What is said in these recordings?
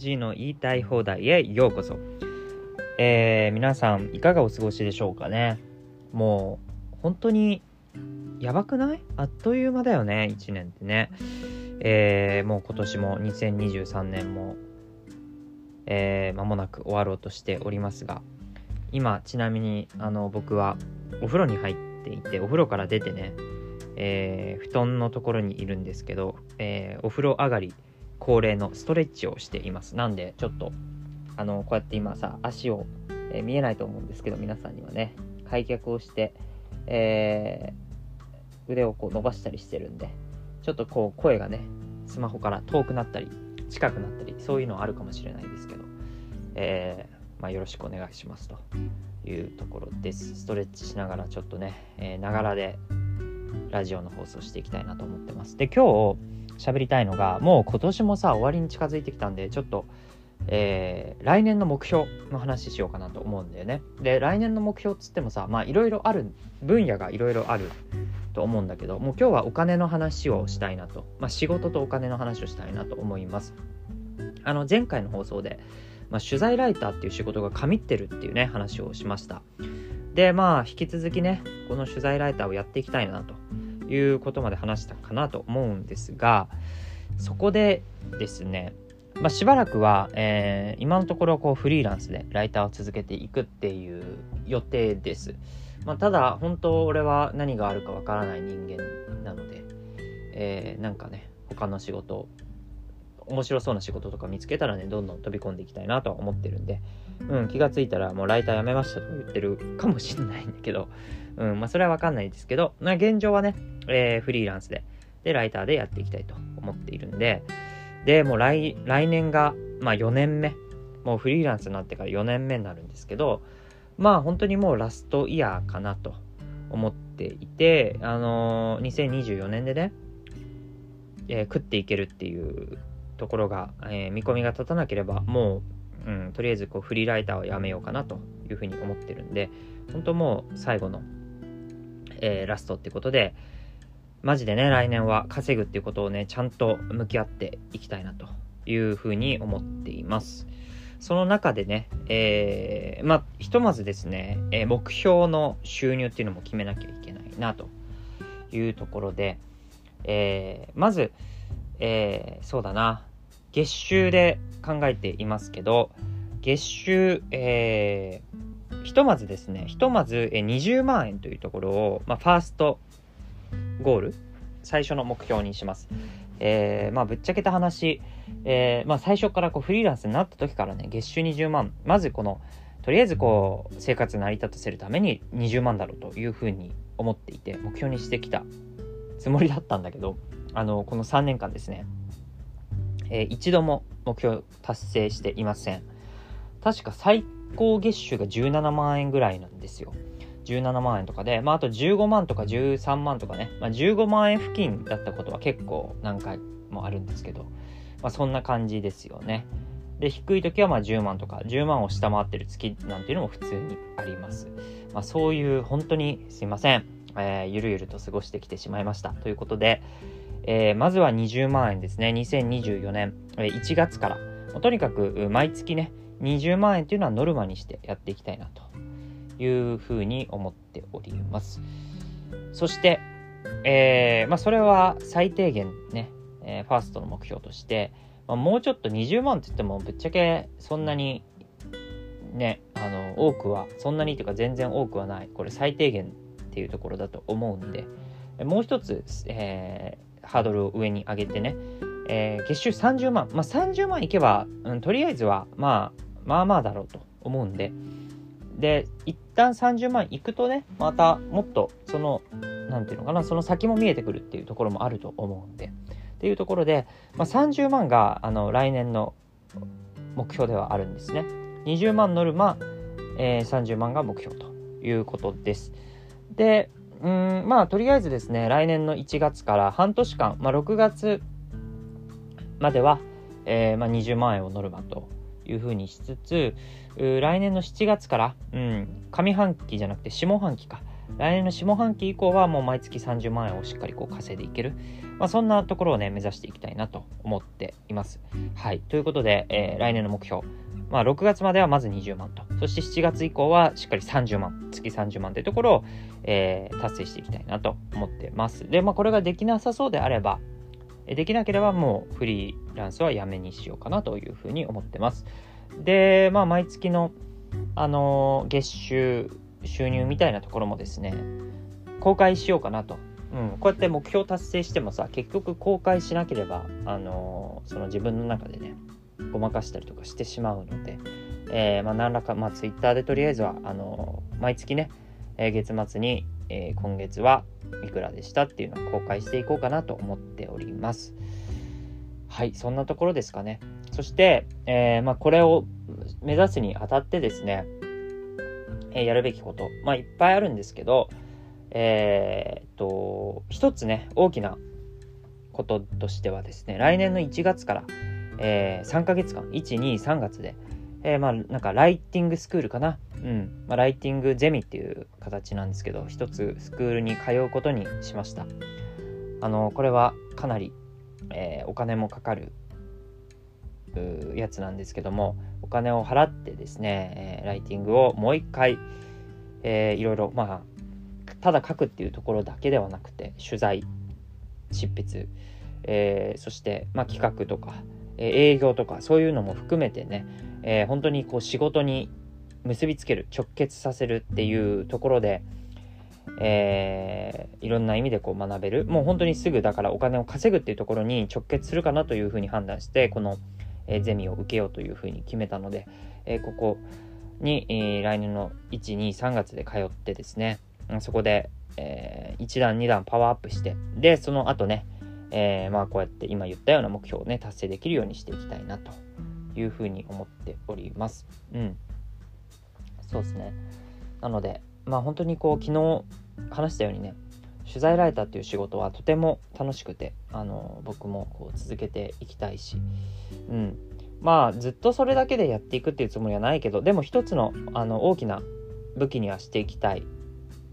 ジの言いたい放題へようこそ。えー、皆さんいかがお過ごしでしょうかね。もう本当にやばくない？あっという間だよね、1年ってね。えー、もう今年も2023年も、えー、間もなく終わろうとしておりますが、今ちなみにあの僕はお風呂に入っていて、お風呂から出てね、えー、布団のところにいるんですけど、えー、お風呂上がり恒例のストレッチをしていますなんでちょっとあのこうやって今さ足を、えー、見えないと思うんですけど皆さんにはね開脚をして、えー腕をこう伸ばしたりしてるんでちょっとこう声がねスマホから遠くなったり近くなったりそういうのはあるかもしれないですけど、えまあ、よろしくお願いしますというところですストレッチしながらちょっとねながらでラジオの放送していきたいなと思ってます。で、今日喋りたいのが、もう今年もさ、終わりに近づいてきたんで、ちょっと、えー、来年の目標の話しようかなと思うんだよね。で、来年の目標っつってもさ、まあいろいろある、分野がいろいろあると思うんだけど、もう今日はお金の話をしたいなと、まあ仕事とお金の話をしたいなと思います。あの、前回の放送で、まあ、取材ライターっていう仕事が神ってるっていうね、話をしました。で、まあ、引き続きね、この取材ライターをやっていきたいなということまで話したかなと思うんですが、そこでですね、まあ、しばらくは、えー、今のところこうフリーランスでライターを続けていくっていう予定です。まあ、ただ、本当俺は何があるかわからない人間なので、えー、なんかね、他の仕事面白そうな仕事とか見つけたらね、どんどん飛び込んでいきたいなとは思ってるんで、うん、気がついたらもうライター辞めましたと言ってるかもしれないんだけど、うん、まあそれはわかんないですけど、まあ現状はね、えー、フリーランスで、で、ライターでやっていきたいと思っているんで、で、もう来、来年が、まあ4年目、もうフリーランスになってから4年目になるんですけど、まあ本当にもうラストイヤーかなと思っていて、あのー、2024年でね、えー、食っていけるっていうところが、えー、見込みが立たなければもう、うん、とりあえずこうフリーライターをやめようかなというふうに思ってるんで本当もう最後の、えー、ラストってことでマジでね来年は稼ぐっていうことをねちゃんと向き合っていきたいなというふうに思っています。その中でね、えー、まあひとまずですね、えー、目標の収入っていうのも決めなきゃいけないなというところで、えー、まず、えー、そうだな。月収で考えていますけど、月収、えー、ひとまずですね、ひとまず20万円というところを、まあ、ファーストゴール、最初の目標にします。えー、まあ、ぶっちゃけた話、えー、まあ、最初からこうフリーランスになった時からね、月収20万、まずこの、とりあえずこう、生活成り立たせるために20万だろうというふうに思っていて、目標にしてきたつもりだったんだけど、あの、この3年間ですね、えー、一度も目標達成していません。確か最高月収が17万円ぐらいなんですよ。17万円とかで、まあ、あと15万とか13万とかね、まあ、15万円付近だったことは結構何回もあるんですけど、まあ、そんな感じですよね。で、低い時はまあ10万とか、10万を下回ってる月なんていうのも普通にあります。まあ、そういう本当にすいません、えー、ゆるゆると過ごしてきてしまいました。ということで、えー、まずは20万円ですね。2024年1月から、とにかく毎月ね、20万円っていうのはノルマにしてやっていきたいなというふうに思っております。そして、えー、まあ、それは最低限ね、えー、ファーストの目標として、まあ、もうちょっと20万って言ってもぶっちゃけそんなにね、あの、多くは、そんなにというか全然多くはない。これ最低限っていうところだと思うんで、もう一つ、えー、ハードルを上に上げてね、えー、月収30万、まあ、30万いけば、うん、とりあえずは、まあ、まあまあだろうと思うんで、で、一旦30万いくとね、またもっと、その、なんていうのかな、その先も見えてくるっていうところもあると思うんで、っていうところで、まあ、30万が、あの、来年の目標ではあるんですね。20万ノルマ、えー、30万が目標ということです。で、うんまあとりあえずですね来年の1月から半年間、まあ、6月までは、えーまあ、20万円をノルマというふうにしつつ来年の7月から、うん、上半期じゃなくて下半期か。来年の下半期以降はもう毎月30万円をしっかりこう稼いでいける、まあ、そんなところをね目指していきたいなと思っています。はい。ということで、えー、来年の目標。まあ、6月まではまず20万と、そして7月以降はしっかり30万、月30万というところを、えー、達成していきたいなと思ってます。で、まあ、これができなさそうであれば、できなければもうフリーランスはやめにしようかなというふうに思ってます。で、まあ、毎月の、あの、月収、収入みたいなところもですね、公開しようかなと。うん、こうやって目標達成してもさ、結局公開しなければ、あの、その自分の中でね、ごまかしたりとかしてしまうので、えー、まあ、何らか、まあ、Twitter でとりあえずは、あの毎月ね、えー、月末に、えー、今月はいくらでしたっていうのを公開していこうかなと思っております。はい、そんなところですかね。そして、えまあ、これを目指すにあたってですね、えやるべきこと、まあ、いっぱいあるんですけど、えー、っと、一つね、大きなこととしてはですね、来年の1月から、えー、3ヶ月間、1、2、3月で、えー、まあ、なんかライティングスクールかな。うん。まあ、ライティングゼミっていう形なんですけど、一つスクールに通うことにしました。あの、これはかなり、えー、お金もかかるやつなんですけども、お金を払ってですね、えー、ライティングをもう一回、えー、いろいろ、まあ、ただ書くっていうところだけではなくて、取材、執筆、えー、そして、まあ、企画とか、営業とかそういうのも含めてね、えー、本当にこう仕事に結びつける直結させるっていうところで、えー、いろんな意味でこう学べる。もう本当にすぐだからお金を稼ぐっていうところに直結するかなというふうに判断してこの、えー、ゼミを受けようというふうに決めたので、えー、ここに、えー、来年の123月で通ってですねそこで、えー、1段2段パワーアップしてでその後ねえー、まあこうやって今言ったような目標をね達成できるようにしていきたいなと。いうふうに思っております。うん。そうですね。なので、まあ本当にこう昨日話したようにね、取材ライターっていう仕事はとても楽しくて、あの僕もこう続けていきたいし、うん。まあずっとそれだけでやっていくっていうつもりはないけど、でも一つのあの大きな武器にはしていきたい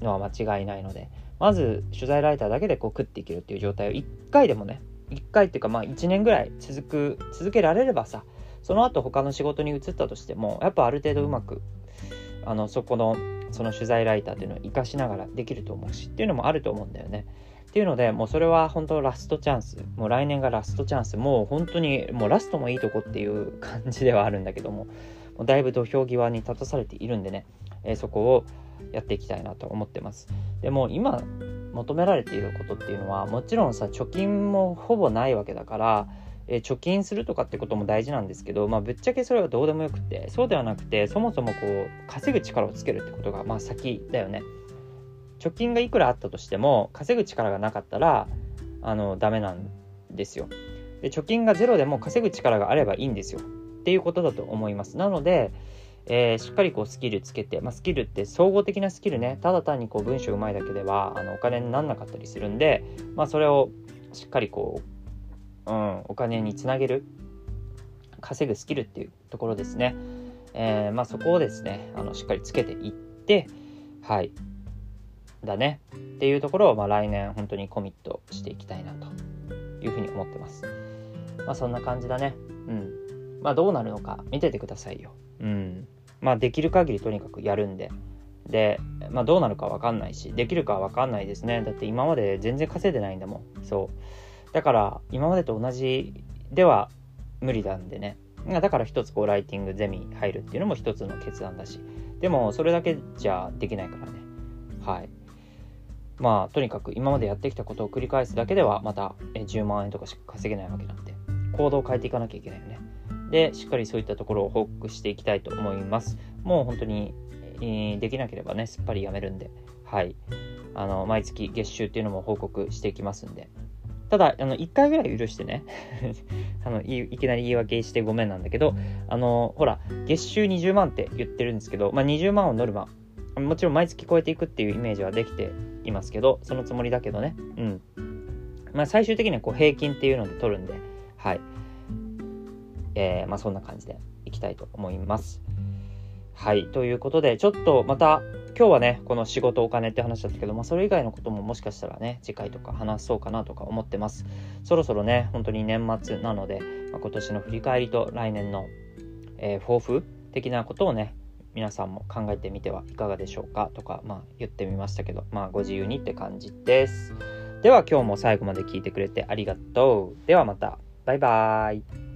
のは間違いないので、まず取材ライターだけでこう食っていけるっていう状態を1回でもね1回っていうかまあ1年ぐらい続く続けられればさその後他の仕事に移ったとしてもやっぱある程度うまくあのそこのその取材ライターっていうのを活かしながらできると思うしっていうのもあると思うんだよね。っていうのでもうそれは本当ラストチャンスもう来年がラストチャンスもう本当にもうラストもいいとこっていう感じではあるんだけどももうだいぶ土俵際に立たされているんでね、えー、そこをやっていきたいなと思ってます。でも今求められていることっていうのはもちろんさ貯金もほぼないわけだから、えー、貯金するとかってことも大事なんですけど、まあ、ぶっちゃけそれはどうでもよくてそうではなくてそもそもこう稼ぐ力をつけるってことがまあ先だよね。貯金がいくらあったとしても稼ぐ力がなかったらあのダメなんですよ。で貯金がゼロでも稼ぐ力があればいいんですよっていうことだと思います。なのでえー、しっかりこうスキルつけて、まあ、スキルって総合的なスキルねただ単にこう文章うまいだけではあのお金になんなかったりするんで、まあ、それをしっかりこう、うん、お金につなげる稼ぐスキルっていうところですね、えー、まあ、そこをですねあのしっかりつけていってはいだねっていうところを、まあ、来年本当にコミットしていきたいなというふうに思ってます。まあそんな感じだね。うん。まあどうなるのか見ててくださいよ。うん。まあできる限りとにかくやるんで。で、まあどうなるかわかんないし、できるかわかんないですね。だって今まで全然稼いでないんだもん。そう。だから今までと同じでは無理なんでね。だから一つこうライティングゼミ入るっていうのも一つの決断だし。でもそれだけじゃできないからね。はい。まあとにかく今までやってきたことを繰り返すだけではまた10万円とかしか稼げないわけなんで行動を変えていかなきゃいけないよね。でしっかりそういったところを報告していきたいと思いますもう本当に、えー、できなければねすっぱりやめるんではいあの毎月月収っていうのも報告していきますんでただあの1回ぐらい許してね。あのいきなり言い訳してごめんなんだけどあのほら月収20万って言ってるんですけど、まあ、20万をノルマもちろん毎月超えていくっていうイメージはできていますけどそのつもりだけどね。うん。まあ最終的にはこう平均っていうので取るんで。はい。えー、まあ、そんな感じでいきたいと思います。はい。ということで、ちょっとまた今日はねこの仕事お金って話だったけど、まあ、それ以外のことももしかしたらね次回とか話そうかなとか思ってます。そろそろね本当に年末なので、まあ、今年の振り返りと来年の、えー、抱負的なことをね皆さんも考えてみてはいかがでしょうかとか、まあ、言ってみましたけど、まあ、ご自由にって感じです。では今日も最後まで聞いてくれてありがとう。ではまた。バイバーイ。